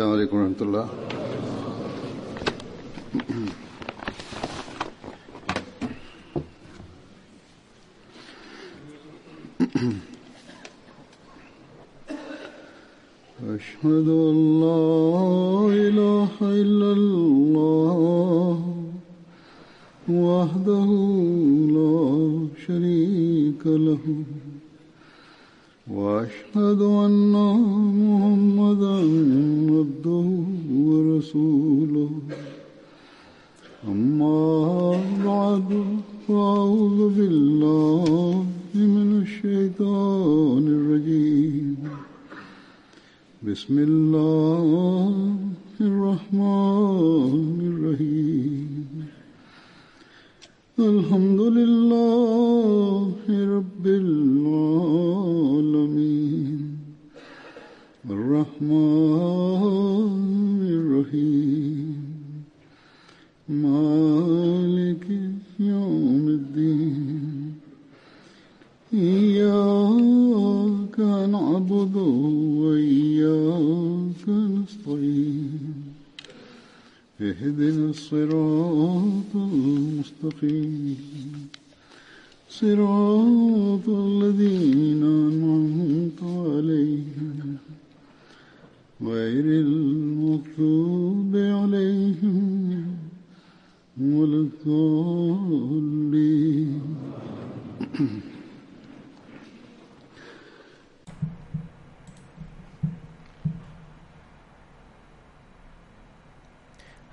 السلام عليكم ورحمة الله. أشهد غير المغضوب عليهم ولا الضالين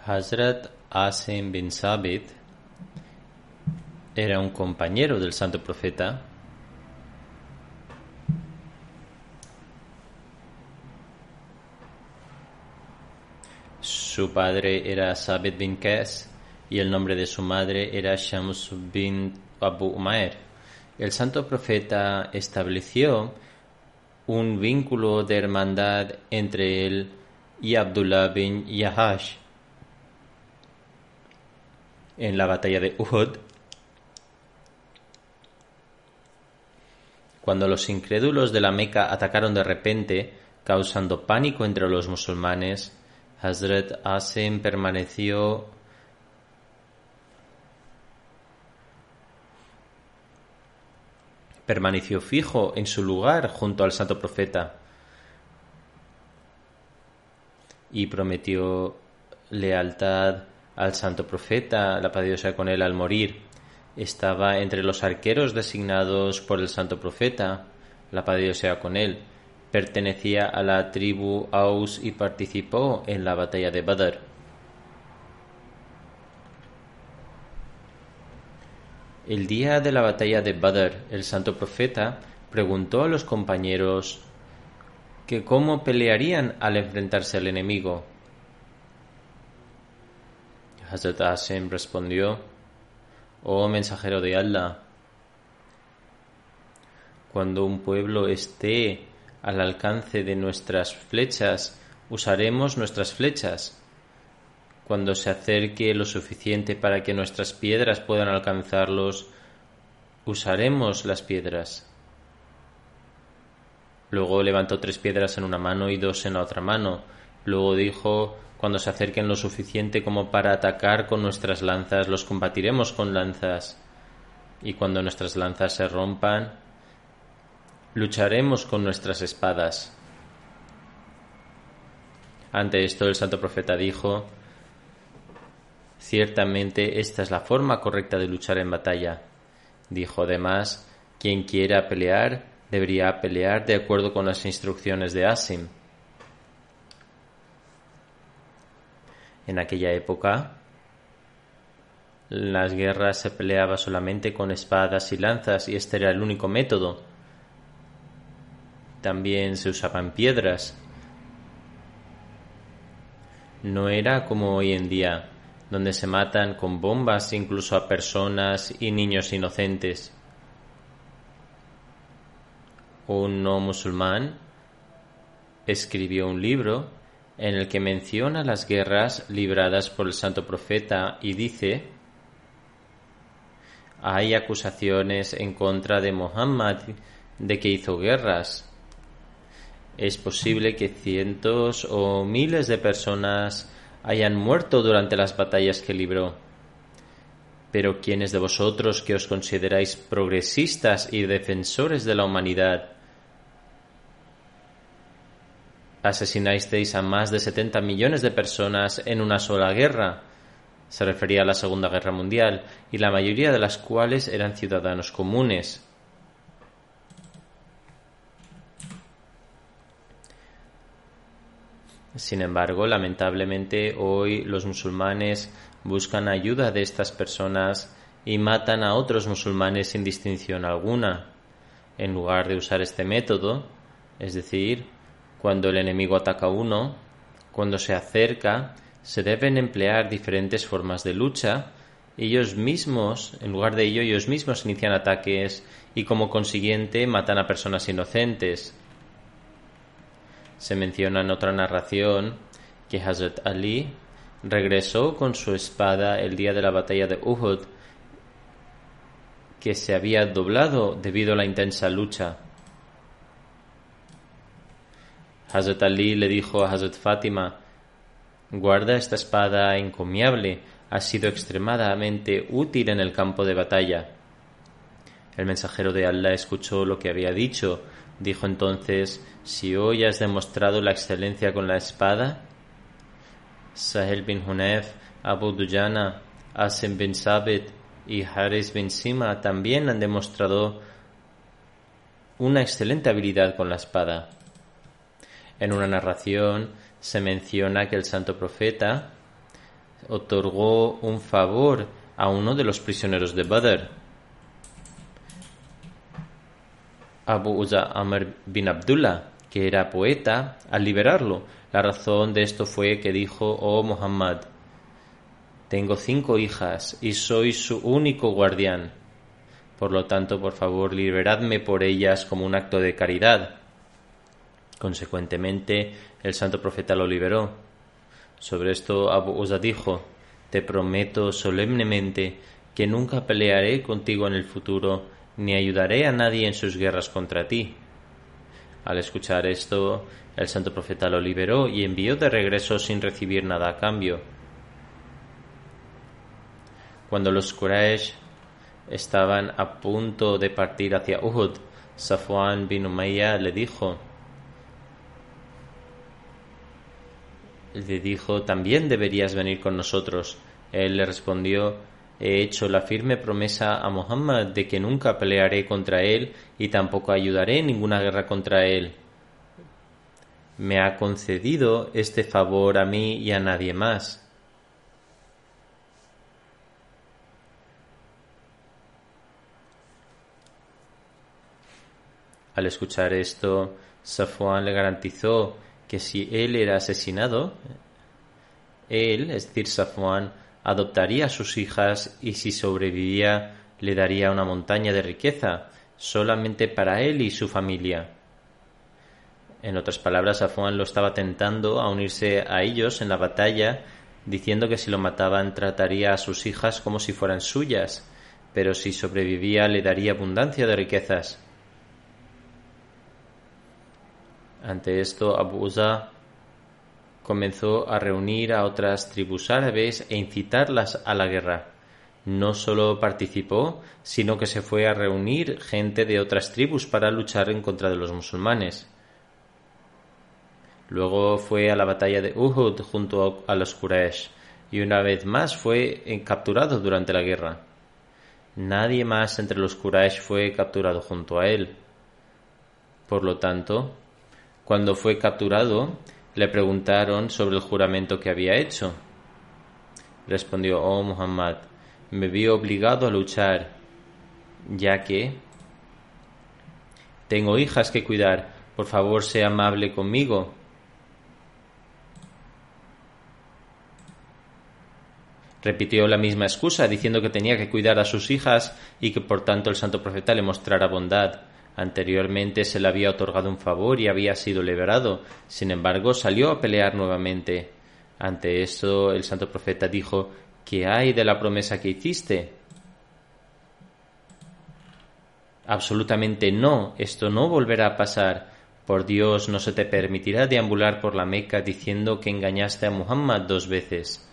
Hazrat Asim bin Sabit era un compañero del santo profeta Su padre era Sabit bin Qais y el nombre de su madre era Shams bin Abu Umair. El santo profeta estableció un vínculo de hermandad entre él y Abdullah bin Yahash en la batalla de Uhud, cuando los incrédulos de la Meca atacaron de repente, causando pánico entre los musulmanes, Hazrat Asim permaneció permaneció fijo en su lugar junto al santo profeta y prometió lealtad al santo profeta, la paz de Dios sea con él al morir. Estaba entre los arqueros designados por el santo profeta, la paz de Dios sea con él. Pertenecía a la tribu Aus y participó en la batalla de Badr. El día de la batalla de Badr, el santo profeta preguntó a los compañeros que cómo pelearían al enfrentarse al enemigo. Hazrat Asim respondió, Oh mensajero de Allah, cuando un pueblo esté al alcance de nuestras flechas, usaremos nuestras flechas. Cuando se acerque lo suficiente para que nuestras piedras puedan alcanzarlos, usaremos las piedras. Luego levantó tres piedras en una mano y dos en la otra mano. Luego dijo, cuando se acerquen lo suficiente como para atacar con nuestras lanzas, los combatiremos con lanzas. Y cuando nuestras lanzas se rompan, lucharemos con nuestras espadas. Ante esto el santo profeta dijo, Ciertamente esta es la forma correcta de luchar en batalla. Dijo además, quien quiera pelear debería pelear de acuerdo con las instrucciones de Asim. En aquella época, las guerras se peleaba solamente con espadas y lanzas y este era el único método. También se usaban piedras. No era como hoy en día, donde se matan con bombas incluso a personas y niños inocentes. Un no musulmán escribió un libro en el que menciona las guerras libradas por el santo profeta y dice hay acusaciones en contra de Muhammad de que hizo guerras. Es posible que cientos o miles de personas hayan muerto durante las batallas que libró. Pero quienes de vosotros que os consideráis progresistas y defensores de la humanidad, asesinasteis a más de 70 millones de personas en una sola guerra. Se refería a la Segunda Guerra Mundial, y la mayoría de las cuales eran ciudadanos comunes. Sin embargo, lamentablemente hoy los musulmanes buscan ayuda de estas personas y matan a otros musulmanes sin distinción alguna. En lugar de usar este método, es decir, cuando el enemigo ataca a uno, cuando se acerca, se deben emplear diferentes formas de lucha. Ellos mismos, en lugar de ello, ellos mismos inician ataques y como consiguiente matan a personas inocentes. Se menciona en otra narración que Hazrat Ali regresó con su espada el día de la batalla de Uhud, que se había doblado debido a la intensa lucha. Hazrat Ali le dijo a Hazrat Fátima, guarda esta espada encomiable, ha sido extremadamente útil en el campo de batalla. El mensajero de Allah escuchó lo que había dicho, dijo entonces, si hoy has demostrado la excelencia con la espada, Sahel bin Hunef, Abu Dujana, Asim bin Sabit y Haris bin Sima también han demostrado una excelente habilidad con la espada. En una narración se menciona que el santo profeta otorgó un favor a uno de los prisioneros de Badr. Abu Uza Amr bin Abdullah, que era poeta, al liberarlo. La razón de esto fue que dijo, oh Muhammad, tengo cinco hijas y soy su único guardián. Por lo tanto, por favor, liberadme por ellas como un acto de caridad. Consecuentemente, el santo profeta lo liberó. Sobre esto Abu Uza dijo, Te prometo solemnemente que nunca pelearé contigo en el futuro, ni ayudaré a nadie en sus guerras contra ti. Al escuchar esto, el santo profeta lo liberó y envió de regreso sin recibir nada a cambio. Cuando los Quraysh estaban a punto de partir hacia Uhud, Safwan bin Umayyah le dijo le dijo, también deberías venir con nosotros. Él le respondió, he hecho la firme promesa a Muhammad de que nunca pelearé contra él y tampoco ayudaré en ninguna guerra contra él. Me ha concedido este favor a mí y a nadie más. Al escuchar esto, Safwan le garantizó que si él era asesinado, él, es decir, Safwan, adoptaría a sus hijas y si sobrevivía le daría una montaña de riqueza solamente para él y su familia. En otras palabras, Safwan lo estaba tentando a unirse a ellos en la batalla, diciendo que si lo mataban trataría a sus hijas como si fueran suyas, pero si sobrevivía le daría abundancia de riquezas. Ante esto, Abu comenzó a reunir a otras tribus árabes e incitarlas a la guerra. No solo participó, sino que se fue a reunir gente de otras tribus para luchar en contra de los musulmanes. Luego fue a la batalla de Uhud junto a los Quraysh y una vez más fue capturado durante la guerra. Nadie más entre los Quraysh fue capturado junto a él. Por lo tanto, cuando fue capturado, le preguntaron sobre el juramento que había hecho. Respondió, oh Muhammad, me vi obligado a luchar, ya que tengo hijas que cuidar, por favor sea amable conmigo. Repitió la misma excusa, diciendo que tenía que cuidar a sus hijas y que por tanto el santo profeta le mostrara bondad. Anteriormente se le había otorgado un favor y había sido liberado. Sin embargo, salió a pelear nuevamente. Ante esto, el santo profeta dijo, ¿qué hay de la promesa que hiciste? Absolutamente no, esto no volverá a pasar. Por Dios, no se te permitirá deambular por la Meca diciendo que engañaste a Muhammad dos veces.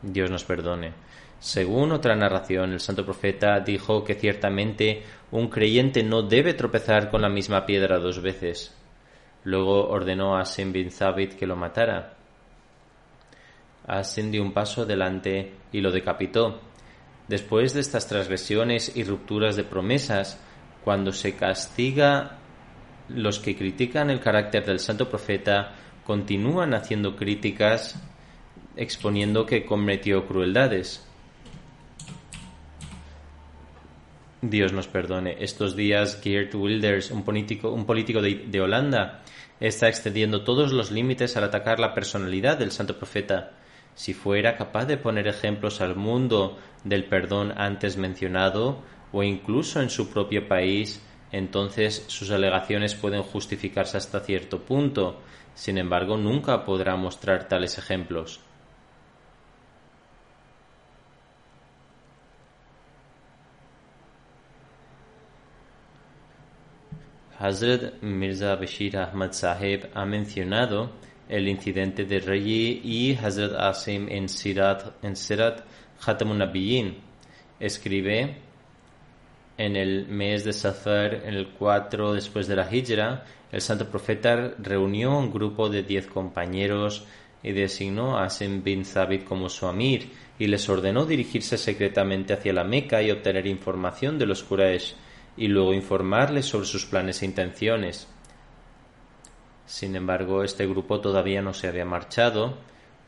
Dios nos perdone. Según otra narración, el santo profeta dijo que ciertamente un creyente no debe tropezar con la misma piedra dos veces. Luego ordenó a Asim bin Zabit que lo matara. Asim dio un paso adelante y lo decapitó. Después de estas transgresiones y rupturas de promesas, cuando se castiga los que critican el carácter del santo profeta, continúan haciendo críticas exponiendo que cometió crueldades. Dios nos perdone. Estos días Geert Wilders, un político, un político de, de Holanda, está extendiendo todos los límites al atacar la personalidad del santo profeta. Si fuera capaz de poner ejemplos al mundo del perdón antes mencionado, o incluso en su propio país, entonces sus alegaciones pueden justificarse hasta cierto punto. Sin embargo, nunca podrá mostrar tales ejemplos. Hazrat Mirza Bashir Ahmad Sahib ha mencionado el incidente de Rayi y Hazrat Asim en Sirat, en Sirat Khatamun Nabiyin. Escribe en el mes de Safar, en el 4 después de la Hijra, el santo profeta reunió un grupo de diez compañeros y designó a Asim bin Zabit como su amir y les ordenó dirigirse secretamente hacia la Meca y obtener información de los Quraysh y luego informarles sobre sus planes e intenciones. Sin embargo, este grupo todavía no se había marchado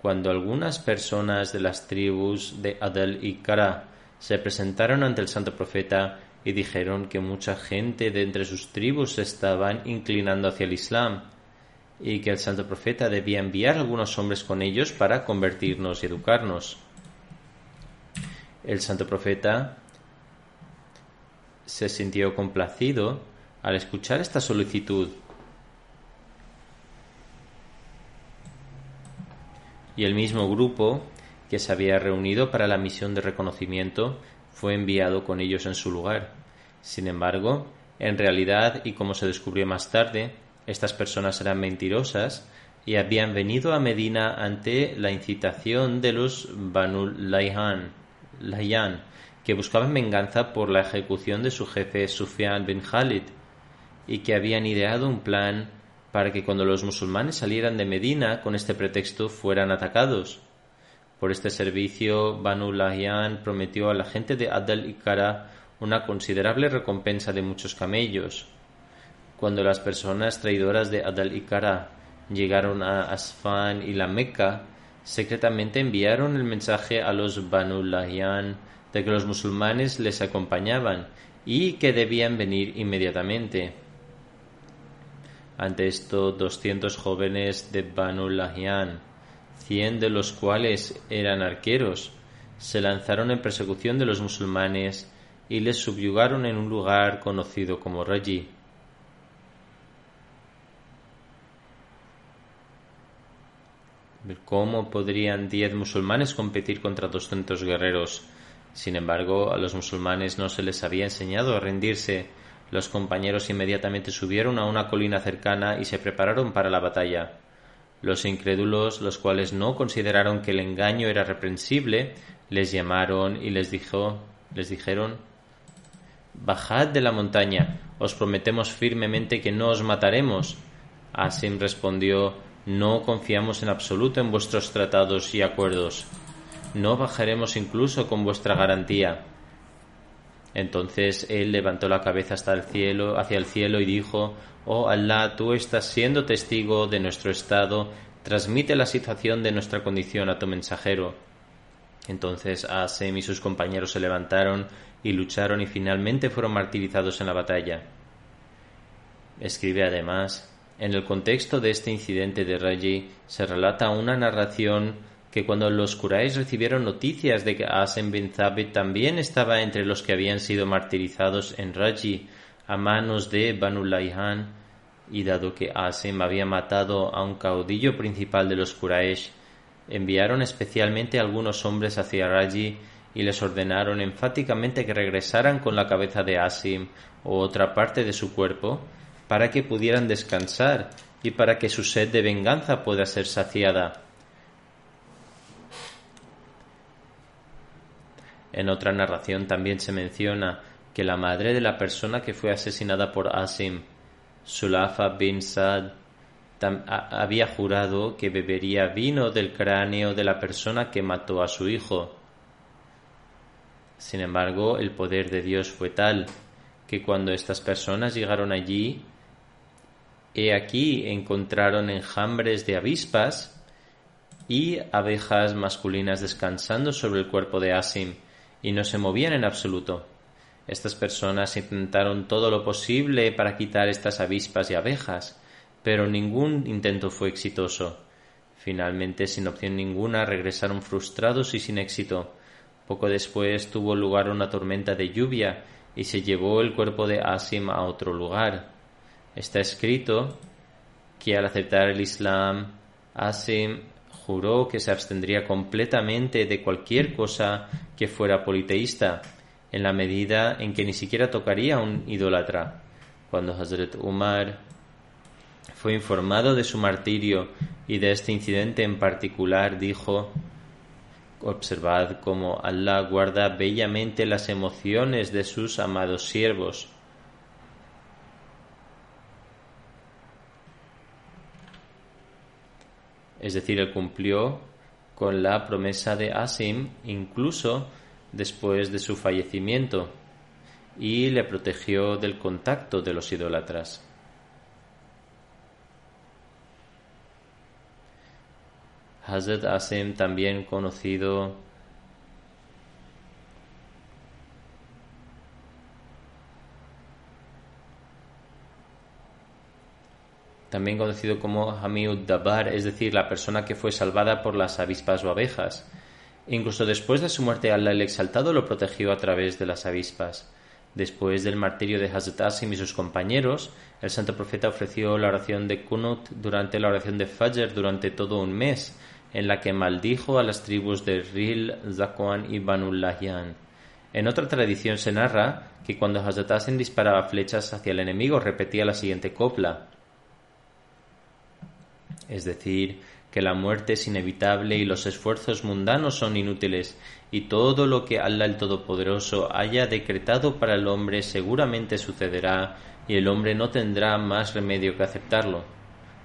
cuando algunas personas de las tribus de Adel y Kara se presentaron ante el santo profeta y dijeron que mucha gente de entre sus tribus se estaban inclinando hacia el Islam y que el santo profeta debía enviar algunos hombres con ellos para convertirnos y educarnos. El santo profeta se sintió complacido al escuchar esta solicitud. Y el mismo grupo que se había reunido para la misión de reconocimiento fue enviado con ellos en su lugar. Sin embargo, en realidad, y como se descubrió más tarde, estas personas eran mentirosas y habían venido a Medina ante la incitación de los Banu Layhan, que buscaban venganza por la ejecución de su jefe Sufyan bin Khalid y que habían ideado un plan para que cuando los musulmanes salieran de Medina con este pretexto fueran atacados. Por este servicio, Banu Lahyan prometió a la gente de Adal y Kara una considerable recompensa de muchos camellos. Cuando las personas traidoras de Adal y Kara llegaron a Asfan y la Meca, secretamente enviaron el mensaje a los Banu de que los musulmanes les acompañaban y que debían venir inmediatamente. Ante esto, doscientos jóvenes de Banu Lahyan, cien de los cuales eran arqueros, se lanzaron en persecución de los musulmanes y les subyugaron en un lugar conocido como Raji. ¿Cómo podrían diez musulmanes competir contra doscientos guerreros? Sin embargo, a los musulmanes no se les había enseñado a rendirse. Los compañeros inmediatamente subieron a una colina cercana y se prepararon para la batalla. Los incrédulos, los cuales no consideraron que el engaño era reprensible, les llamaron y les dijo, les dijeron Bajad de la montaña, os prometemos firmemente que no os mataremos. Asim respondió No confiamos en absoluto en vuestros tratados y acuerdos no bajaremos incluso con vuestra garantía. Entonces él levantó la cabeza hasta el cielo, hacia el cielo y dijo, Oh Allah, tú estás siendo testigo de nuestro estado, transmite la situación de nuestra condición a tu mensajero. Entonces Asem y sus compañeros se levantaron y lucharon y finalmente fueron martirizados en la batalla. Escribe además, en el contexto de este incidente de Raji se relata una narración que cuando los Quraysh recibieron noticias de que Asim bin Thabit también estaba entre los que habían sido martirizados en Raji a manos de Banu Layhan, y dado que Asim había matado a un caudillo principal de los Quraysh, enviaron especialmente algunos hombres hacia Raji y les ordenaron enfáticamente que regresaran con la cabeza de Asim o otra parte de su cuerpo para que pudieran descansar y para que su sed de venganza pueda ser saciada. En otra narración también se menciona que la madre de la persona que fue asesinada por Asim, Sulafa bin Sad, había jurado que bebería vino del cráneo de la persona que mató a su hijo. Sin embargo, el poder de Dios fue tal que cuando estas personas llegaron allí, he aquí encontraron enjambres de avispas y abejas masculinas descansando sobre el cuerpo de Asim y no se movían en absoluto. Estas personas intentaron todo lo posible para quitar estas avispas y abejas, pero ningún intento fue exitoso. Finalmente, sin opción ninguna, regresaron frustrados y sin éxito. Poco después tuvo lugar una tormenta de lluvia y se llevó el cuerpo de Asim a otro lugar. Está escrito que al aceptar el Islam, Asim juró que se abstendría completamente de cualquier cosa que fuera politeísta, en la medida en que ni siquiera tocaría a un idólatra. Cuando Hazrat Umar fue informado de su martirio y de este incidente en particular, dijo Observad cómo Allah guarda bellamente las emociones de sus amados siervos. Es decir, él cumplió con la promesa de Asim incluso después de su fallecimiento y le protegió del contacto de los idólatras. Hazrat Asim, también conocido también conocido como Hamiud Dabar, es decir, la persona que fue salvada por las avispas o abejas. Incluso después de su muerte, Allah el Exaltado lo protegió a través de las avispas. Después del martirio de Hazrat Asim y sus compañeros, el santo profeta ofreció la oración de Kunut durante la oración de Fajr durante todo un mes, en la que maldijo a las tribus de Ril, Zakwan y Banu Lahyan. En otra tradición se narra que cuando Hazrat Asim disparaba flechas hacia el enemigo repetía la siguiente copla. Es decir, que la muerte es inevitable y los esfuerzos mundanos son inútiles, y todo lo que Allah el Todopoderoso haya decretado para el hombre seguramente sucederá, y el hombre no tendrá más remedio que aceptarlo.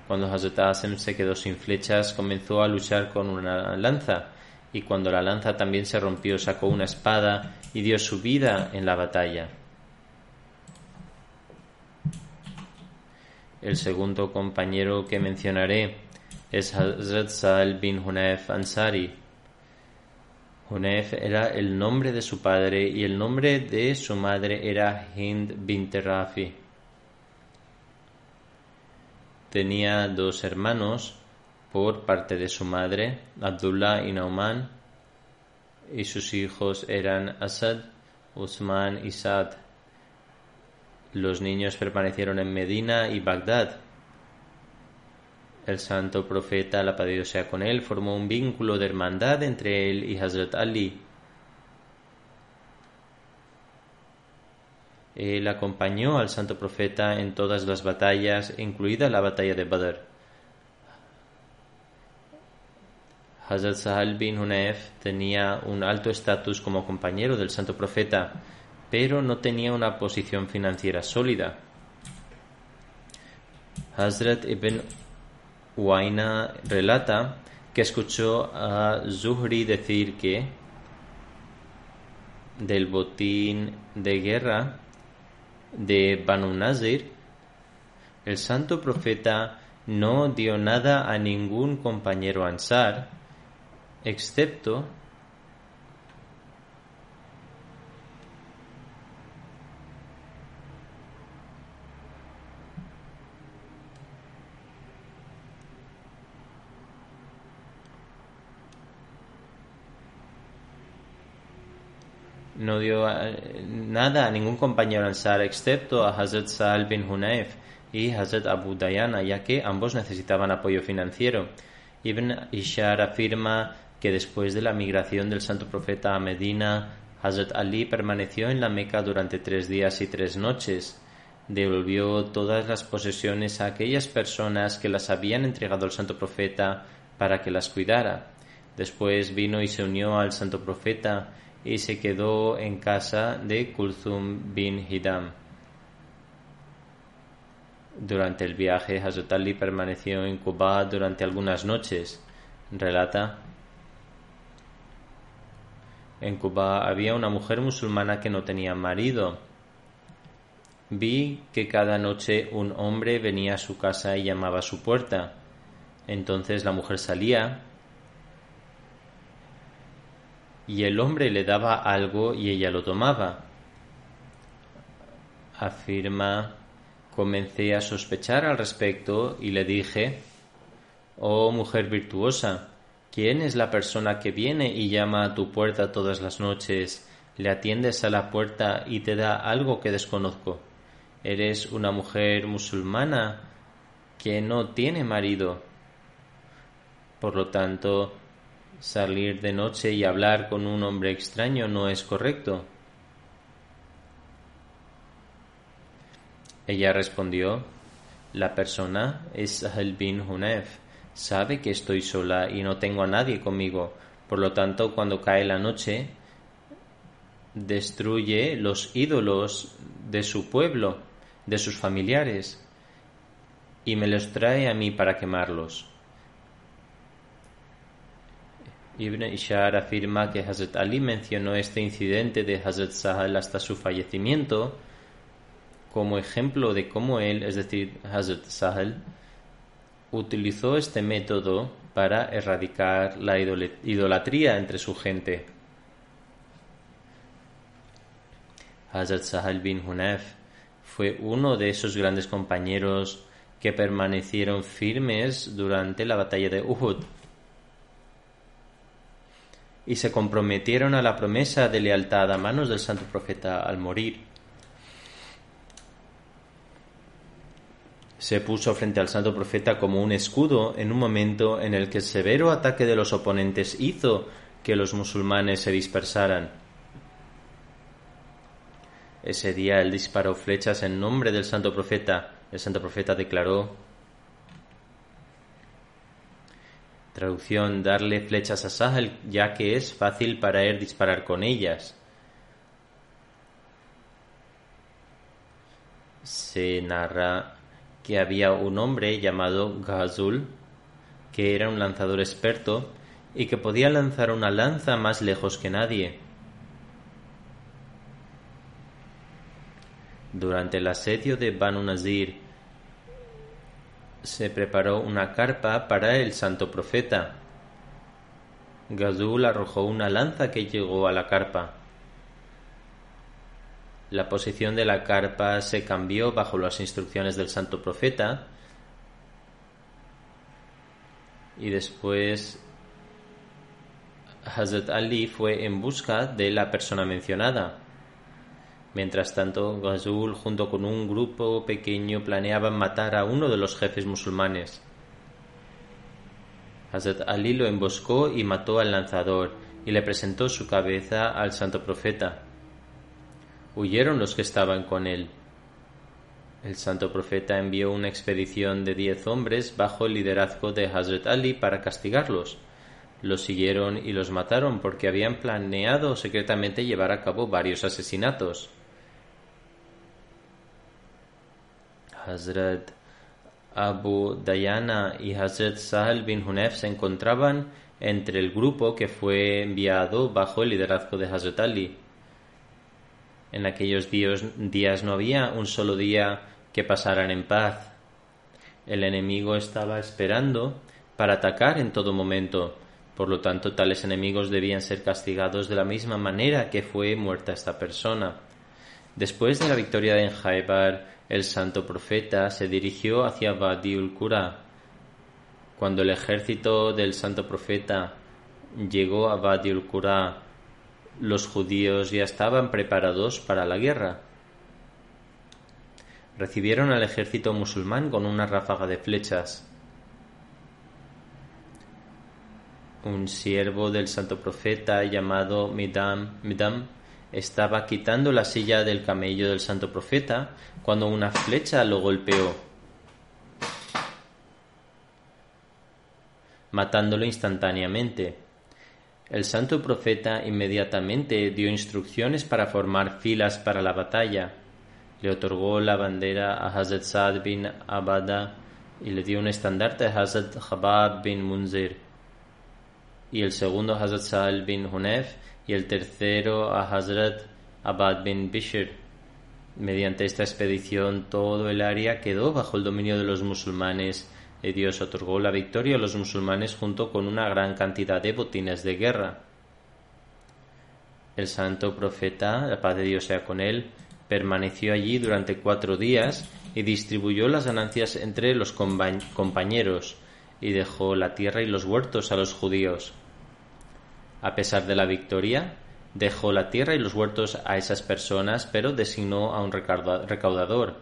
Cuando Hazrat Asem se quedó sin flechas, comenzó a luchar con una lanza, y cuando la lanza también se rompió, sacó una espada y dio su vida en la batalla. El segundo compañero que mencionaré es Hazrat Sal bin Hunayf Ansari. Hunayf era el nombre de su padre y el nombre de su madre era Hind bin Rafi. Tenía dos hermanos por parte de su madre, Abdullah y Nauman, y sus hijos eran Asad, Usman y Saad. Los niños permanecieron en Medina y Bagdad. El santo profeta, la paz sea con él, formó un vínculo de hermandad entre él y Hazrat Ali. Él acompañó al santo profeta en todas las batallas, incluida la batalla de Badr. Hazrat Sahal bin Hunayf tenía un alto estatus como compañero del santo profeta, pero no tenía una posición financiera sólida. Hazrat ibn Uaina relata que escuchó a Zuhri decir que del botín de guerra de Banu Nazir, el santo profeta no dio nada a ningún compañero ansar, excepto no dio nada a ningún compañero ansar excepto a Hazrat Sa'al bin Hunayf y Hazrat Abu Dayana, ya que ambos necesitaban apoyo financiero. Ibn Ishar afirma que después de la migración del santo profeta a Medina, Hazrat Ali permaneció en la Meca durante tres días y tres noches. devolvió todas las posesiones a aquellas personas que las habían entregado al santo profeta para que las cuidara. Después vino y se unió al santo profeta y se quedó en casa de Kulthum bin Hidam. Durante el viaje, Hazrat Ali permaneció en Kuba durante algunas noches. Relata en Cuba había una mujer musulmana que no tenía marido. Vi que cada noche un hombre venía a su casa y llamaba a su puerta. Entonces la mujer salía y el hombre le daba algo y ella lo tomaba. Afirma, comencé a sospechar al respecto y le dije, Oh mujer virtuosa, ¿quién es la persona que viene y llama a tu puerta todas las noches, le atiendes a la puerta y te da algo que desconozco? Eres una mujer musulmana que no tiene marido. Por lo tanto, Salir de noche y hablar con un hombre extraño no es correcto. Ella respondió, la persona es Sahel bin Hunef. Sabe que estoy sola y no tengo a nadie conmigo. Por lo tanto, cuando cae la noche, destruye los ídolos de su pueblo, de sus familiares, y me los trae a mí para quemarlos. Ibn Ishar afirma que Hazrat Ali mencionó este incidente de Hazrat Sahal hasta su fallecimiento como ejemplo de cómo él, es decir, Hazrat Sahal, utilizó este método para erradicar la idolatría entre su gente. Hazrat Sahal bin Hunaf fue uno de esos grandes compañeros que permanecieron firmes durante la batalla de Uhud y se comprometieron a la promesa de lealtad a manos del santo profeta al morir. Se puso frente al santo profeta como un escudo en un momento en el que el severo ataque de los oponentes hizo que los musulmanes se dispersaran. Ese día él disparó flechas en nombre del santo profeta. El santo profeta declaró Traducción, darle flechas a Sahel, ya que es fácil para él disparar con ellas. Se narra que había un hombre llamado Ghazul, que era un lanzador experto y que podía lanzar una lanza más lejos que nadie. Durante el asedio de Banu Nazir se preparó una carpa para el santo profeta. Gadul arrojó una lanza que llegó a la carpa. La posición de la carpa se cambió bajo las instrucciones del santo profeta y después Hazrat Ali fue en busca de la persona mencionada. Mientras tanto, Ghazul junto con un grupo pequeño planeaban matar a uno de los jefes musulmanes. Hazrat Ali lo emboscó y mató al lanzador y le presentó su cabeza al santo profeta. Huyeron los que estaban con él. El santo profeta envió una expedición de diez hombres bajo el liderazgo de Hazrat Ali para castigarlos. Los siguieron y los mataron porque habían planeado secretamente llevar a cabo varios asesinatos. Hazrat Abu Dayana y Hazrat Sahel bin Hunef se encontraban entre el grupo que fue enviado bajo el liderazgo de Hazrat Ali. En aquellos días no había un solo día que pasaran en paz. El enemigo estaba esperando para atacar en todo momento. Por lo tanto, tales enemigos debían ser castigados de la misma manera que fue muerta esta persona. Después de la victoria en Jaibar, el santo profeta se dirigió hacia Badiul Qura. Cuando el ejército del santo profeta llegó a Badiul Qura, los judíos ya estaban preparados para la guerra. Recibieron al ejército musulmán con una ráfaga de flechas. Un siervo del santo profeta llamado Midam, Midam estaba quitando la silla del camello del santo profeta cuando una flecha lo golpeó, matándolo instantáneamente. El santo profeta inmediatamente dio instrucciones para formar filas para la batalla. Le otorgó la bandera a Hazrat Saad bin Abada y le dio un estandarte a Hazrat Jabab bin Munzir. Y el segundo Hazrat Sa'al bin Hunef y el tercero a Hazrat Abad bin Bishr. Mediante esta expedición todo el área quedó bajo el dominio de los musulmanes y Dios otorgó la victoria a los musulmanes junto con una gran cantidad de botines de guerra. El santo profeta, la paz de Dios sea con él, permaneció allí durante cuatro días y distribuyó las ganancias entre los compañeros y dejó la tierra y los huertos a los judíos. A pesar de la victoria, dejó la tierra y los huertos a esas personas, pero designó a un recaudador.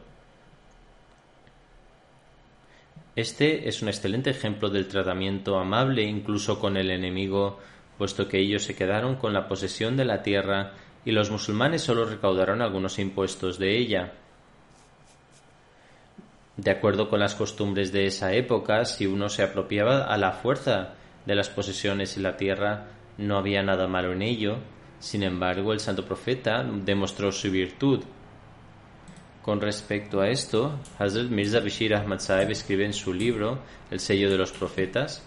Este es un excelente ejemplo del tratamiento amable incluso con el enemigo, puesto que ellos se quedaron con la posesión de la tierra y los musulmanes solo recaudaron algunos impuestos de ella. De acuerdo con las costumbres de esa época, si uno se apropiaba a la fuerza de las posesiones y la tierra, no había nada malo en ello. Sin embargo, el santo profeta demostró su virtud con respecto a esto, Hazrat Mirza Bashir Ahmad Saeb escribe en su libro El sello de los profetas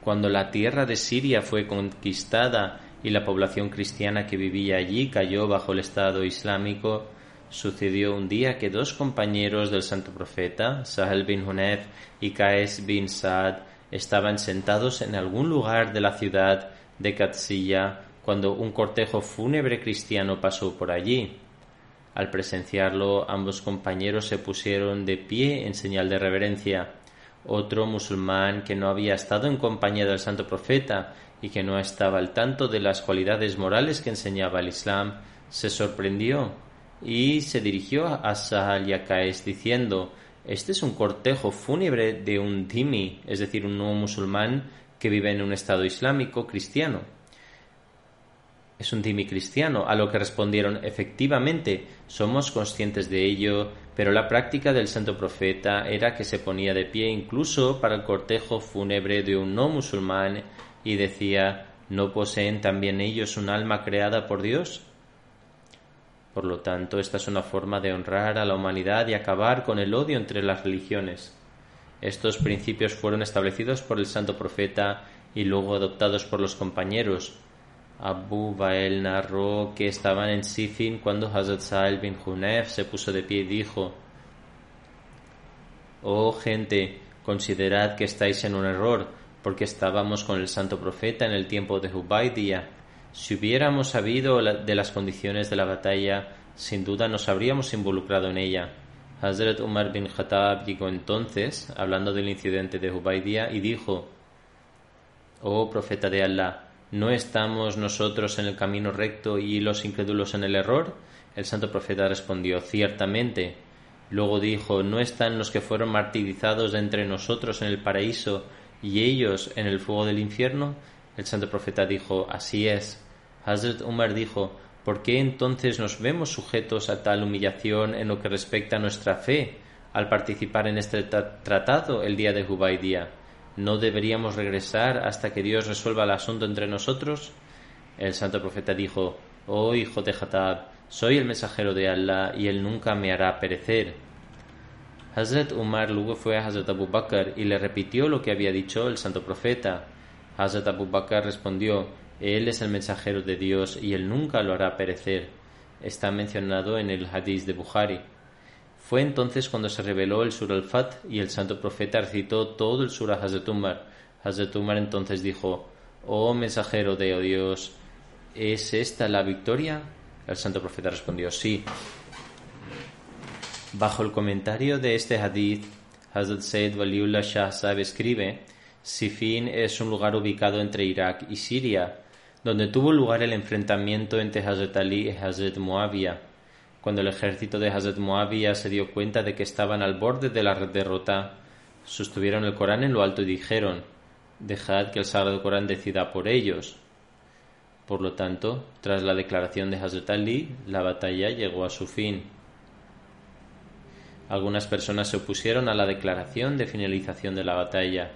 Cuando la tierra de Siria fue conquistada y la población cristiana que vivía allí cayó bajo el Estado Islámico, sucedió un día que dos compañeros del santo profeta, Sahel bin Hunef y Qaes bin Saad, estaban sentados en algún lugar de la ciudad de Katsiyah cuando un cortejo fúnebre cristiano pasó por allí. Al presenciarlo, ambos compañeros se pusieron de pie en señal de reverencia. Otro musulmán que no había estado en compañía del santo profeta y que no estaba al tanto de las cualidades morales que enseñaba el Islam, se sorprendió y se dirigió a Sahal diciendo Este es un cortejo fúnebre de un dhimmi, es decir, un nuevo musulmán que vive en un estado islámico cristiano es un dimi cristiano, a lo que respondieron efectivamente, somos conscientes de ello, pero la práctica del santo profeta era que se ponía de pie incluso para el cortejo fúnebre de un no musulmán y decía ¿No poseen también ellos un alma creada por Dios? Por lo tanto, esta es una forma de honrar a la humanidad y acabar con el odio entre las religiones. Estos principios fueron establecidos por el santo profeta y luego adoptados por los compañeros, Abu Bael narró que estaban en Sifin cuando Hazrat Sa'il bin Hunef se puso de pie y dijo Oh gente, considerad que estáis en un error, porque estábamos con el santo profeta en el tiempo de. Si hubiéramos sabido de las condiciones de la batalla, sin duda nos habríamos involucrado en ella. Hazrat Umar bin Khattab llegó entonces, hablando del incidente de Hubaydia, y dijo Oh profeta de Allah, ¿No estamos nosotros en el camino recto y los incrédulos en el error? El santo profeta respondió Ciertamente. Luego dijo ¿No están los que fueron martirizados de entre nosotros en el paraíso y ellos en el fuego del infierno? El santo profeta dijo Así es. Hazrat Umar dijo ¿Por qué entonces nos vemos sujetos a tal humillación en lo que respecta a nuestra fe al participar en este tratado el día de Hubaidía? ¿No deberíamos regresar hasta que Dios resuelva el asunto entre nosotros? El santo profeta dijo, Oh hijo de Jatab, soy el mensajero de Allah y él nunca me hará perecer. Hazrat Umar luego fue a Hazrat Abu Bakr y le repitió lo que había dicho el santo profeta. Hazrat Abu Bakr respondió, Él es el mensajero de Dios y él nunca lo hará perecer. Está mencionado en el hadith de Bukhari. Fue entonces cuando se reveló el Sur al-Fat y el santo profeta recitó todo el Sur a Hazrat Umar. Hazrat Umar entonces dijo, Oh mensajero de Dios, ¿es esta la victoria? El santo profeta respondió, sí. Bajo el comentario de este hadith, Hazrat Said Waliullah Shah Sahib escribe, Sifin es un lugar ubicado entre Irak y Siria, donde tuvo lugar el enfrentamiento entre Hazrat Ali y Hazrat Muawiyah cuando el ejército de Hazrat Muawiyah se dio cuenta de que estaban al borde de la derrota, sostuvieron el Corán en lo alto y dijeron, dejad que el Sagrado Corán decida por ellos. Por lo tanto, tras la declaración de Hazrat Ali, la batalla llegó a su fin. Algunas personas se opusieron a la declaración de finalización de la batalla.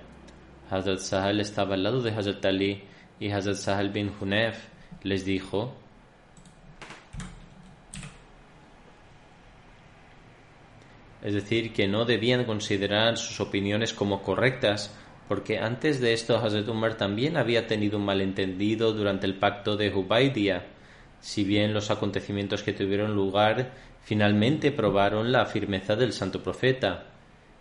Hazrat Sahel estaba al lado de Hazrat Ali y Hazrat Sahel bin Hunef les dijo es decir, que no debían considerar sus opiniones como correctas, porque antes de esto Hazrat Umar también había tenido un malentendido durante el pacto de Hubaidia. Si bien los acontecimientos que tuvieron lugar finalmente probaron la firmeza del santo profeta,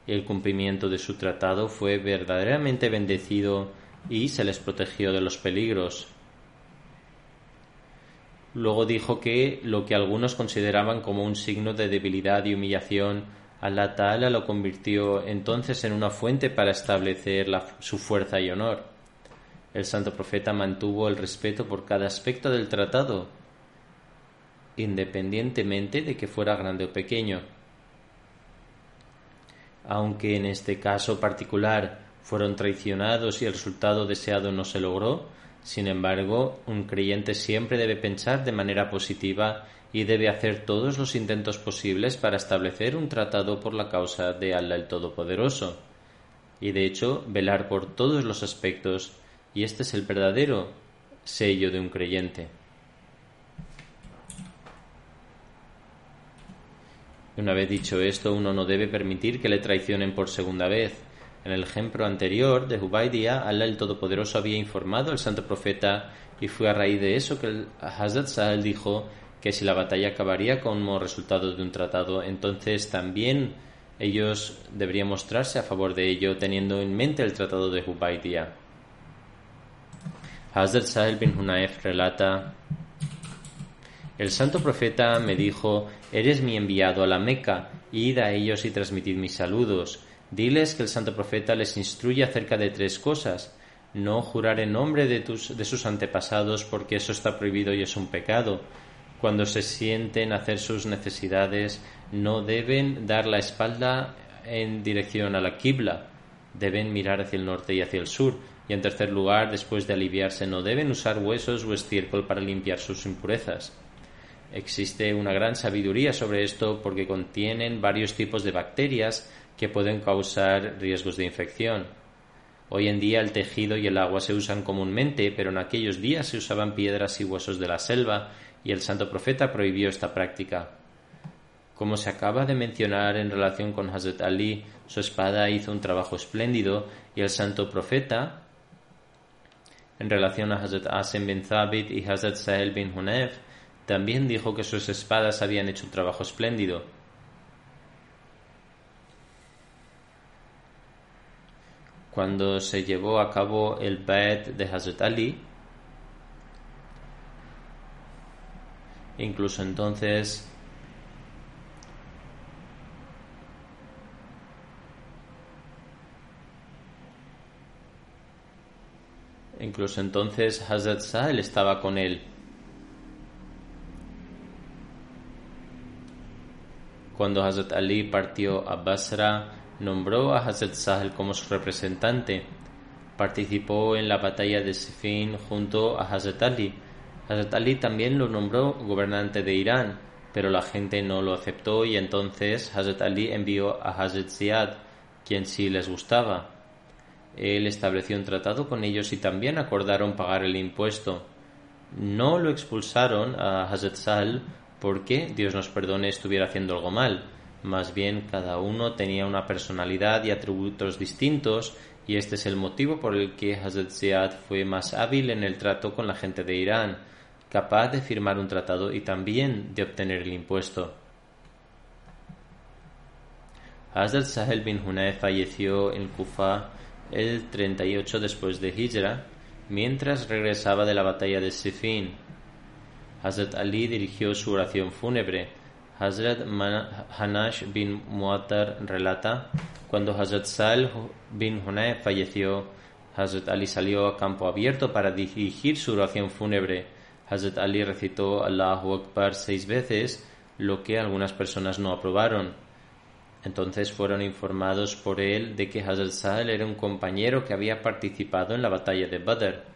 el cumplimiento de su tratado fue verdaderamente bendecido y se les protegió de los peligros. Luego dijo que lo que algunos consideraban como un signo de debilidad y humillación Allah lo convirtió entonces en una fuente para establecer su fuerza y honor. El santo profeta mantuvo el respeto por cada aspecto del tratado, independientemente de que fuera grande o pequeño. Aunque en este caso particular fueron traicionados y el resultado deseado no se logró, sin embargo, un creyente siempre debe pensar de manera positiva y debe hacer todos los intentos posibles para establecer un tratado por la causa de Allah el Todopoderoso. Y de hecho, velar por todos los aspectos, y este es el verdadero sello de un creyente. Una vez dicho esto, uno no debe permitir que le traicionen por segunda vez. En el ejemplo anterior de Hubaidia, Allah el Todopoderoso había informado al santo profeta y fue a raíz de eso que el Hazrat Sahel dijo que si la batalla acabaría como resultado de un tratado, entonces también ellos deberían mostrarse a favor de ello teniendo en mente el tratado de Hubaidia. Hazrat Sahel bin Hunaif relata El santo profeta me dijo Eres mi enviado a la Meca, id a ellos y transmitid mis saludos. Diles que el santo profeta les instruye acerca de tres cosas. No jurar en nombre de, tus, de sus antepasados porque eso está prohibido y es un pecado cuando se sienten hacer sus necesidades, no deben dar la espalda en dirección a la Qibla, deben mirar hacia el norte y hacia el sur. Y en tercer lugar, después de aliviarse, no deben usar huesos o estiércol para limpiar sus impurezas. Existe una gran sabiduría sobre esto porque contienen varios tipos de bacterias que pueden causar riesgos de infección. Hoy en día el tejido y el agua se usan comúnmente, pero en aquellos días se usaban piedras y huesos de la selva y el santo profeta prohibió esta práctica. Como se acaba de mencionar en relación con Hazrat Ali, su espada hizo un trabajo espléndido y el santo profeta, en relación a Hazrat Asim bin Thabit y Hazrat Sahel bin Hunef, también dijo que sus espadas habían hecho un trabajo espléndido. Cuando se llevó a cabo el Bait de Hazrat Ali, Incluso entonces Incluso entonces Hazrat Sahel estaba con él. Cuando Hazrat Ali partió a Basra, nombró a Hazrat Sahel como su representante. Participó en la batalla de Sifin junto a Hazrat Ali Hazrat Ali también lo nombró gobernante de Irán, pero la gente no lo aceptó y entonces Hazrat Ali envió a Hazrat Ziad, quien sí les gustaba. Él estableció un tratado con ellos y también acordaron pagar el impuesto. No lo expulsaron a Hazrat Sal porque, Dios nos perdone, estuviera haciendo algo mal. Más bien, cada uno tenía una personalidad y atributos distintos y este es el motivo por el que Hazrat Ziad fue más hábil en el trato con la gente de Irán capaz de firmar un tratado y también de obtener el impuesto. Hazrat Sahel bin Hunayf falleció en Kufa el 38 después de Hijra, mientras regresaba de la batalla de Sifin. Hazrat Ali dirigió su oración fúnebre. Hazrat Hanash bin Muatar relata, cuando Hazrat Sahel bin Hunayf falleció, Hazrat Ali salió a campo abierto para dirigir su oración fúnebre. Hazrat Ali recitó Allahu Akbar seis veces, lo que algunas personas no aprobaron. Entonces fueron informados por él de que Hazrat Sahel era un compañero que había participado en la batalla de Badr.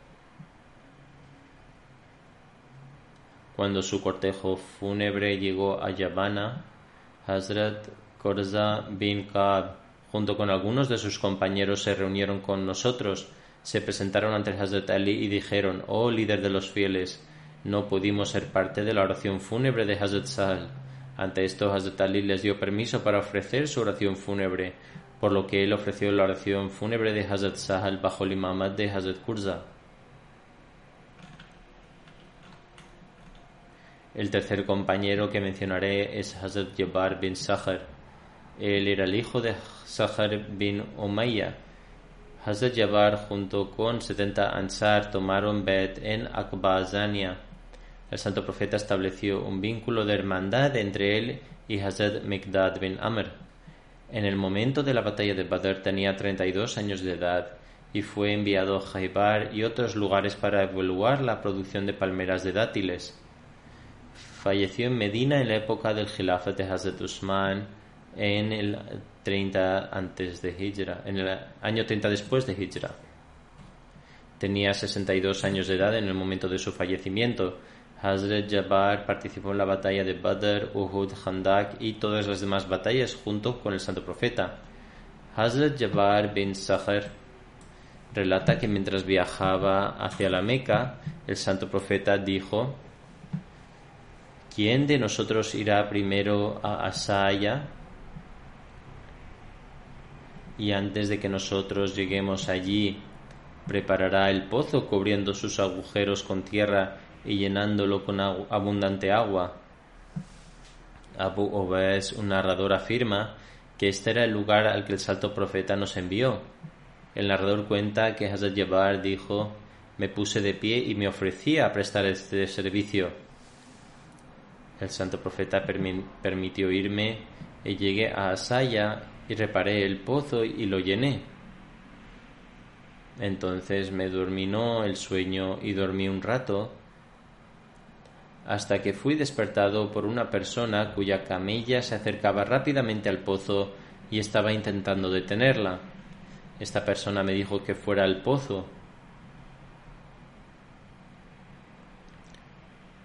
Cuando su cortejo fúnebre llegó a Yavana, Hazrat Korza bin Kaab, junto con algunos de sus compañeros, se reunieron con nosotros, se presentaron ante Hazrat Ali y dijeron, oh líder de los fieles, no pudimos ser parte de la oración fúnebre de Hazrat Sahal. Ante esto, Hazrat Ali les dio permiso para ofrecer su oración fúnebre, por lo que él ofreció la oración fúnebre de Hazrat Sahal bajo el imamat de Hazrat Kurza. El tercer compañero que mencionaré es Hazrat Jabbar bin Sahar. Él era el hijo de Sahar bin Umayya. Hazrat Jabbar junto con 70 Ansar tomaron Bet en Akbazania. El santo profeta estableció un vínculo de hermandad entre él y Hazrat Mikdad bin Amr. En el momento de la batalla de Badr tenía 32 años de edad y fue enviado a Jaibar y otros lugares para evaluar la producción de palmeras de dátiles. Falleció en Medina en la época del Khilafat de Hazrat Usman en el 30 antes de Hijra, en el año 30 después de Hijra. Tenía 62 años de edad en el momento de su fallecimiento. Hazrat Jabbar participó en la batalla de Badr, Uhud, Khandak y todas las demás batallas junto con el santo profeta. Hazrat Jabbar bin Sahar relata que mientras viajaba hacia la Meca, el santo profeta dijo ¿Quién de nosotros irá primero a Asaya? Y antes de que nosotros lleguemos allí, preparará el pozo cubriendo sus agujeros con tierra y llenándolo con abundante agua. Abu Obes, un narrador, afirma que este era el lugar al que el salto profeta nos envió. El narrador cuenta que Hazrat Jabbar dijo: Me puse de pie y me ofrecí a prestar este servicio. El santo profeta permitió irme y llegué a Asaya y reparé el pozo y lo llené. Entonces me dominó el sueño y dormí un rato hasta que fui despertado por una persona cuya camella se acercaba rápidamente al pozo y estaba intentando detenerla. Esta persona me dijo que fuera al pozo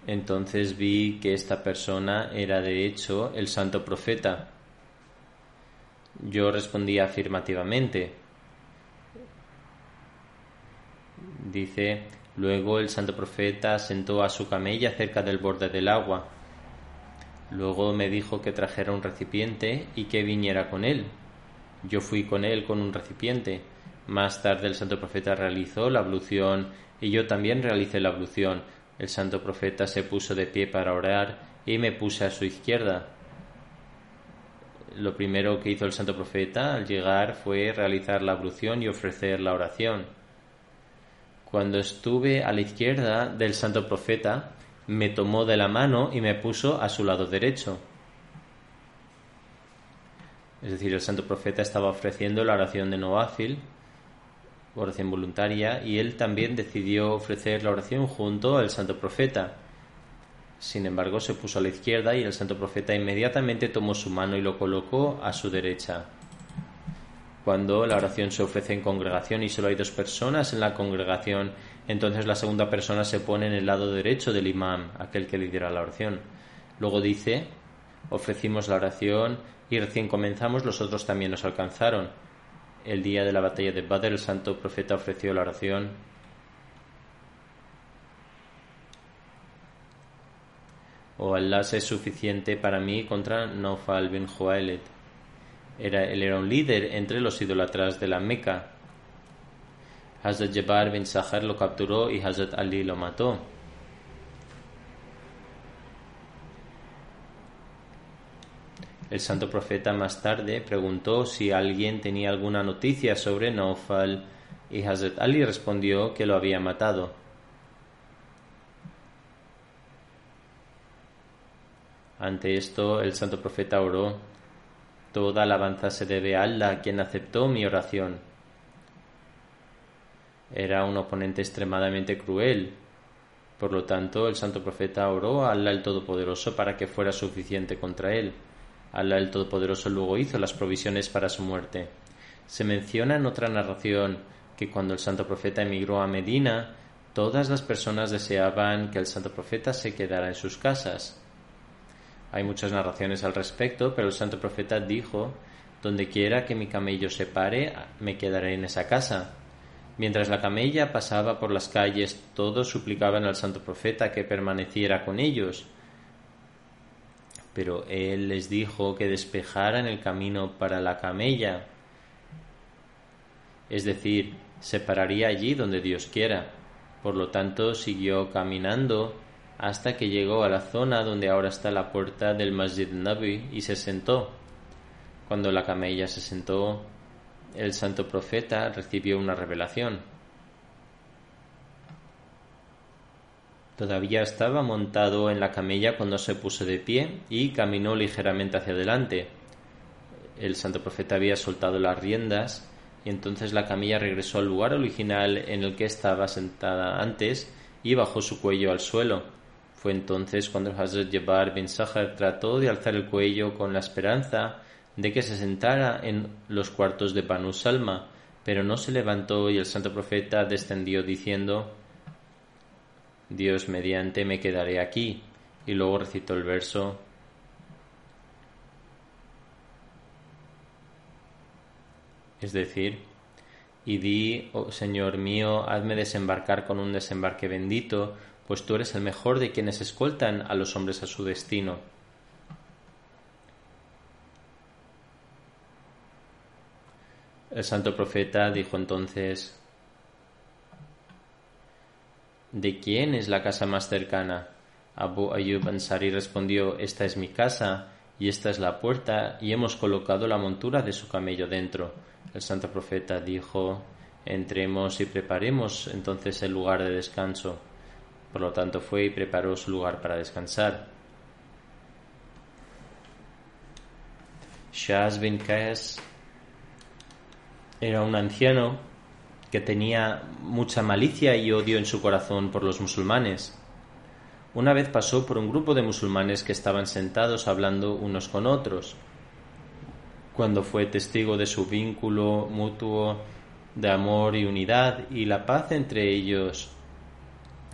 Entonces vi que esta persona era de hecho el santo profeta. Yo respondí afirmativamente. Dice, luego el santo profeta sentó a su camella cerca del borde del agua. Luego me dijo que trajera un recipiente y que viniera con él. Yo fui con él con un recipiente. Más tarde el santo profeta realizó la ablución y yo también realicé la ablución el santo profeta se puso de pie para orar y me puse a su izquierda. Lo primero que hizo el santo profeta al llegar fue realizar la ablución y ofrecer la oración. Cuando estuve a la izquierda del santo profeta, me tomó de la mano y me puso a su lado derecho. Es decir, el santo profeta estaba ofreciendo la oración de Noáfil oración voluntaria, y él también decidió ofrecer la oración junto al santo profeta. Sin embargo, se puso a la izquierda y el santo profeta inmediatamente tomó su mano y lo colocó a su derecha. Cuando la oración se ofrece en congregación y solo hay dos personas en la congregación, entonces la segunda persona se pone en el lado derecho del imán, aquel que lidera la oración. Luego dice, ofrecimos la oración y recién comenzamos los otros también nos alcanzaron el día de la batalla de Badr, el santo profeta ofreció la oración. O Allah es suficiente para mí contra Naufal bin Juailed. Era, él era un líder entre los idolatras de la Meca. Hazrat Jabbar bin Sahar lo capturó y Hazrat Ali lo mató. El santo profeta más tarde preguntó si alguien tenía alguna noticia sobre Naufal y Hazrat Ali respondió que lo había matado. Ante esto el santo profeta oró, Toda alabanza se debe a Allah, quien aceptó mi oración. Era un oponente extremadamente cruel. Por lo tanto, el santo profeta oró a Allah el Todopoderoso para que fuera suficiente contra él. Allah el Todopoderoso luego hizo las provisiones para su muerte. Se menciona en otra narración que cuando el santo profeta emigró a Medina, Todas las personas deseaban que el santo profeta se quedara en sus casas. Hay muchas narraciones al respecto, pero el santo profeta dijo, donde quiera que mi camello se pare, me quedaré en esa casa. Mientras la camella pasaba por las calles, todos suplicaban al santo profeta que permaneciera con ellos. Pero él les dijo que despejaran el camino para la camella, es decir, se pararía allí donde Dios quiera. Por lo tanto, siguió caminando hasta que llegó a la zona donde ahora está la puerta del Masjid Nabi y se sentó. Cuando la camella se sentó, el santo profeta recibió una revelación. Todavía estaba montado en la camella cuando se puso de pie y caminó ligeramente hacia adelante. El santo profeta había soltado las riendas y entonces la camilla regresó al lugar original en el que estaba sentada antes y bajó su cuello al suelo. Fue entonces cuando el Hazrat bin Sahar trató de alzar el cuello con la esperanza de que se sentara en los cuartos de Banu Salma, pero no se levantó y el santo profeta descendió diciendo Dios mediante me quedaré aquí y luego recitó el verso es decir y di, oh Señor mío, hazme desembarcar con un desembarque bendito, pues tú eres el mejor de quienes escoltan a los hombres a su destino. El santo profeta dijo entonces, ¿De quién es la casa más cercana? Abu Ayyub Ansari respondió, Esta es mi casa, y esta es la puerta, y hemos colocado la montura de su camello dentro. El santo profeta dijo, Entremos y preparemos entonces el lugar de descanso. Por lo tanto fue y preparó su lugar para descansar. Shaz bin Qais era un anciano que tenía mucha malicia y odio en su corazón por los musulmanes. Una vez pasó por un grupo de musulmanes que estaban sentados hablando unos con otros. Cuando fue testigo de su vínculo mutuo de amor y unidad y la paz entre ellos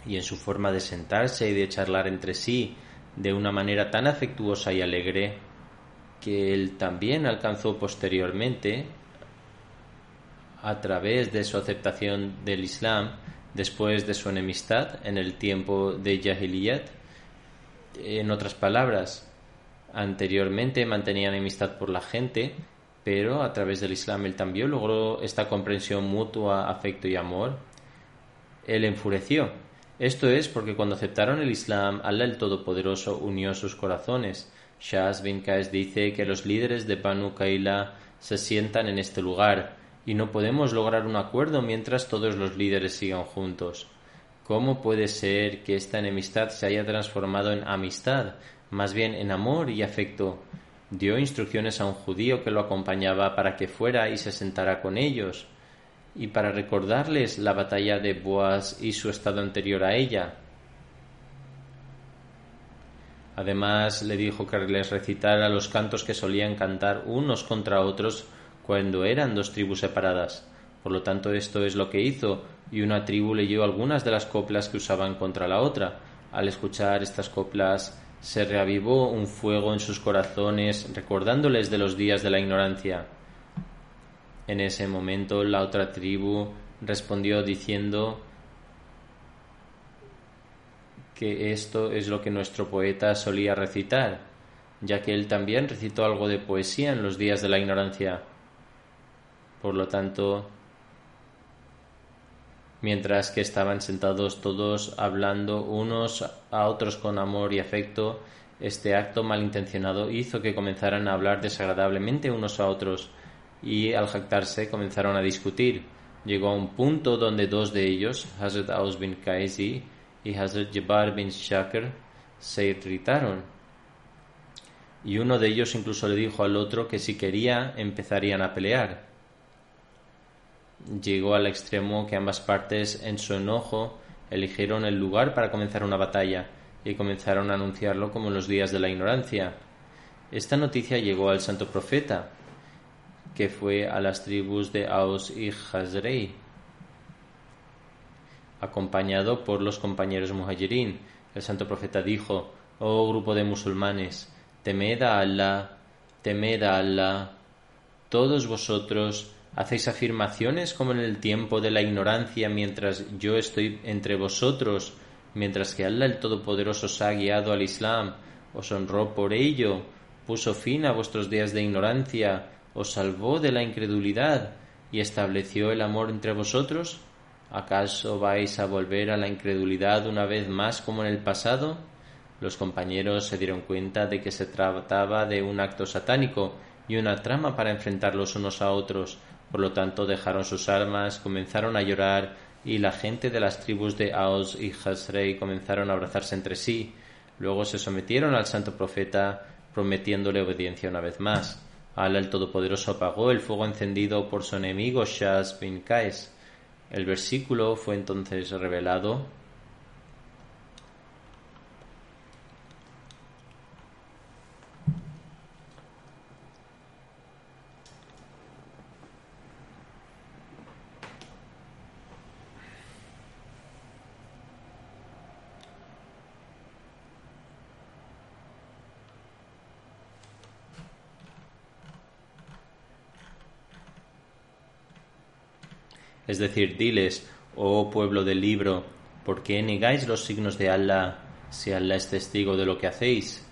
y en su forma de sentarse y de charlar entre sí de una manera tan afectuosa y alegre que él también alcanzó posteriormente a través de su aceptación del Islam después de su enemistad en el tiempo de Jahiliyat. En otras palabras, anteriormente mantenía enemistad por la gente, pero a través del Islam él también logró esta comprensión mutua, afecto y amor. Él enfureció. Esto es porque cuando aceptaron el Islam, Allah el Todopoderoso unió sus corazones. Shaz bin Qais dice que los líderes de Banu Kaila se sientan en este lugar y no podemos lograr un acuerdo mientras todos los líderes sigan juntos. ¿Cómo puede ser que esta enemistad se haya transformado en amistad, más bien en amor y afecto? Dio instrucciones a un judío que lo acompañaba para que fuera y se sentara con ellos, y para recordarles la batalla de Boaz y su estado anterior a ella. Además le dijo que les recitara los cantos que solían cantar unos contra otros cuando eran dos tribus separadas. Por lo tanto, esto es lo que hizo, y una tribu leyó algunas de las coplas que usaban contra la otra. Al escuchar estas coplas, se reavivó un fuego en sus corazones, recordándoles de los días de la ignorancia. En ese momento la otra tribu respondió diciendo que esto es lo que nuestro poeta solía recitar, ya que él también recitó algo de poesía en los días de la ignorancia. Por lo tanto, mientras que estaban sentados todos hablando unos a otros con amor y afecto, este acto malintencionado hizo que comenzaran a hablar desagradablemente unos a otros y al jactarse comenzaron a discutir. Llegó a un punto donde dos de ellos, Hazrat Aus bin y Hazrat Jabbar bin Shakir, se irritaron. Y uno de ellos incluso le dijo al otro que si quería empezarían a pelear llegó al extremo que ambas partes, en su enojo, eligieron el lugar para comenzar una batalla y comenzaron a anunciarlo como los días de la ignorancia. Esta noticia llegó al santo profeta, que fue a las tribus de Aus y Hazrei. acompañado por los compañeros muhajirin. El santo profeta dijo, Oh grupo de musulmanes, temed a Allah, temed a Allah. Todos vosotros hacéis afirmaciones como en el tiempo de la ignorancia mientras yo estoy entre vosotros, mientras que Allah el Todopoderoso os ha guiado al Islam, os honró por ello, puso fin a vuestros días de ignorancia, os salvó de la incredulidad y estableció el amor entre vosotros? ¿Acaso vais a volver a la incredulidad una vez más como en el pasado? Los compañeros se dieron cuenta de que se trataba de un acto satánico y una trama para enfrentarlos unos a otros. Por lo tanto, dejaron sus armas, comenzaron a llorar y la gente de las tribus de Aos y Hasrei comenzaron a abrazarse entre sí. Luego se sometieron al santo profeta, prometiéndole obediencia una vez más. Allah el Todopoderoso apagó el fuego encendido por su enemigo Shaz bin Qais. El versículo fue entonces revelado Es decir, diles, oh pueblo del libro, ¿por qué negáis los signos de Allah si Allah es testigo de lo que hacéis?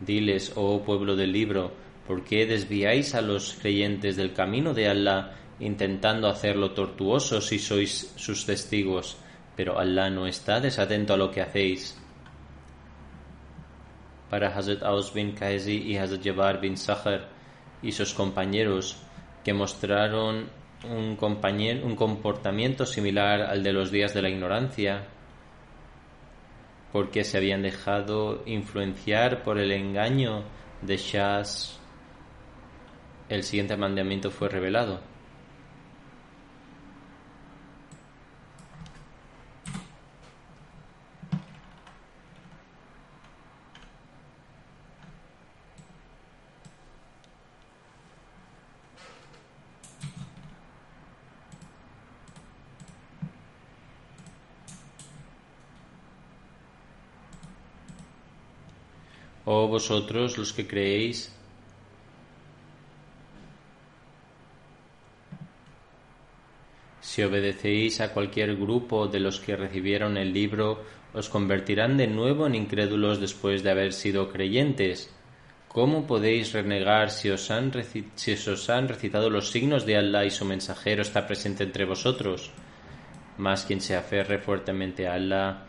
Diles, oh pueblo del libro, ¿por qué desviáis a los creyentes del camino de Allah intentando hacerlo tortuoso si sois sus testigos? Pero Allah no está desatento a lo que hacéis. Para Hazrat Aus bin Kaizi y Hazrat Jabbar bin Sahar y sus compañeros que mostraron un, un comportamiento similar al de los días de la ignorancia, porque se habían dejado influenciar por el engaño de Shas, el siguiente mandamiento fue revelado. Oh vosotros los que creéis, si obedecéis a cualquier grupo de los que recibieron el libro, os convertirán de nuevo en incrédulos después de haber sido creyentes. ¿Cómo podéis renegar si os han, si os han recitado los signos de Allah y su mensajero está presente entre vosotros? Más quien se aferre fuertemente a Allah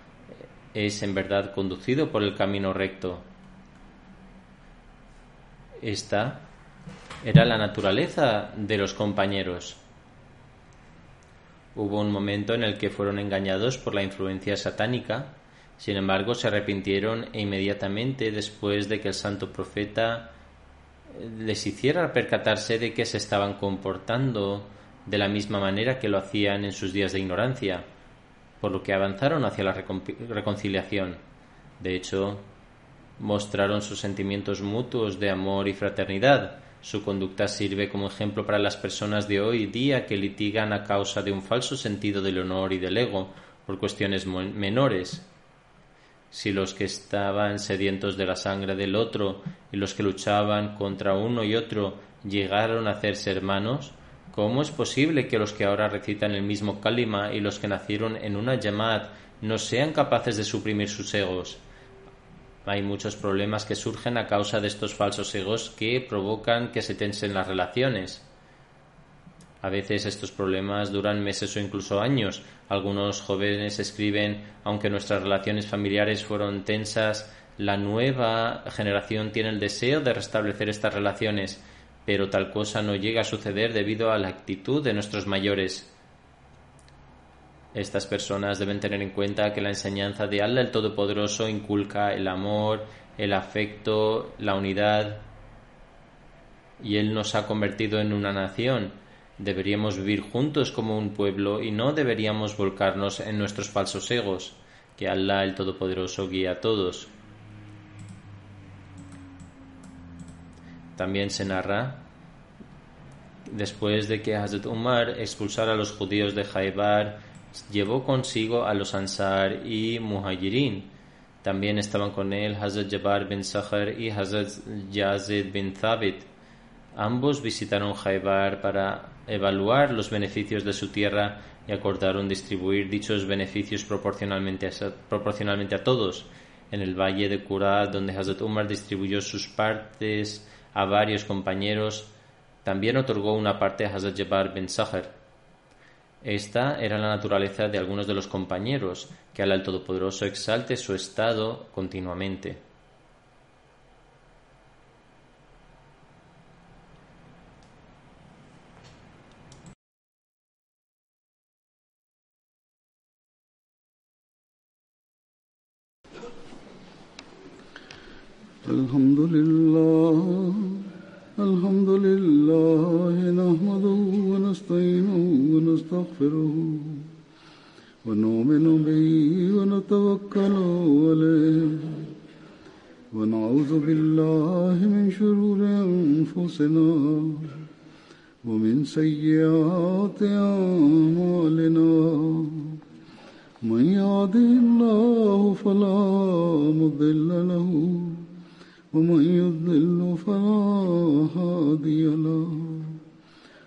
es en verdad conducido por el camino recto. Esta era la naturaleza de los compañeros. Hubo un momento en el que fueron engañados por la influencia satánica, sin embargo se arrepintieron e inmediatamente después de que el santo profeta les hiciera percatarse de que se estaban comportando de la misma manera que lo hacían en sus días de ignorancia, por lo que avanzaron hacia la reconciliación. De hecho, mostraron sus sentimientos mutuos de amor y fraternidad. Su conducta sirve como ejemplo para las personas de hoy día que litigan a causa de un falso sentido del honor y del ego por cuestiones menores. Si los que estaban sedientos de la sangre del otro y los que luchaban contra uno y otro llegaron a hacerse hermanos, ¿cómo es posible que los que ahora recitan el mismo kalima y los que nacieron en una yamad no sean capaces de suprimir sus egos? Hay muchos problemas que surgen a causa de estos falsos egos que provocan que se tensen las relaciones. A veces estos problemas duran meses o incluso años. Algunos jóvenes escriben, aunque nuestras relaciones familiares fueron tensas, la nueva generación tiene el deseo de restablecer estas relaciones, pero tal cosa no llega a suceder debido a la actitud de nuestros mayores. Estas personas deben tener en cuenta que la enseñanza de Allah el Todopoderoso inculca el amor, el afecto, la unidad y Él nos ha convertido en una nación. Deberíamos vivir juntos como un pueblo y no deberíamos volcarnos en nuestros falsos egos. Que Allah el Todopoderoso guíe a todos. También se narra después de que Hazrat Umar expulsara a los judíos de Jaibar llevó consigo a los Ansar y Muhajirin. También estaban con él Hazrat Jabbar bin Sakhar y Hazrat Yazid bin Thabit. Ambos visitaron Jaibar para evaluar los beneficios de su tierra y acordaron distribuir dichos beneficios proporcionalmente a, todos. En el valle de Kurat, donde Hazrat Umar distribuyó sus partes a varios compañeros, también otorgó una parte a Hazrat Jabbar bin Sakhar. Esta era la naturaleza de algunos de los compañeros, que al Todopoderoso exalte su estado continuamente. الحمد لله الحمد لله نحمده ونستعينه ونستغفره ونؤمن به ونتوكل عليه ونعوذ بالله من شرور أنفسنا ومن سيئات أعمالنا. من يهده الله فلا مضل له ومن يضلل فلا هادي له.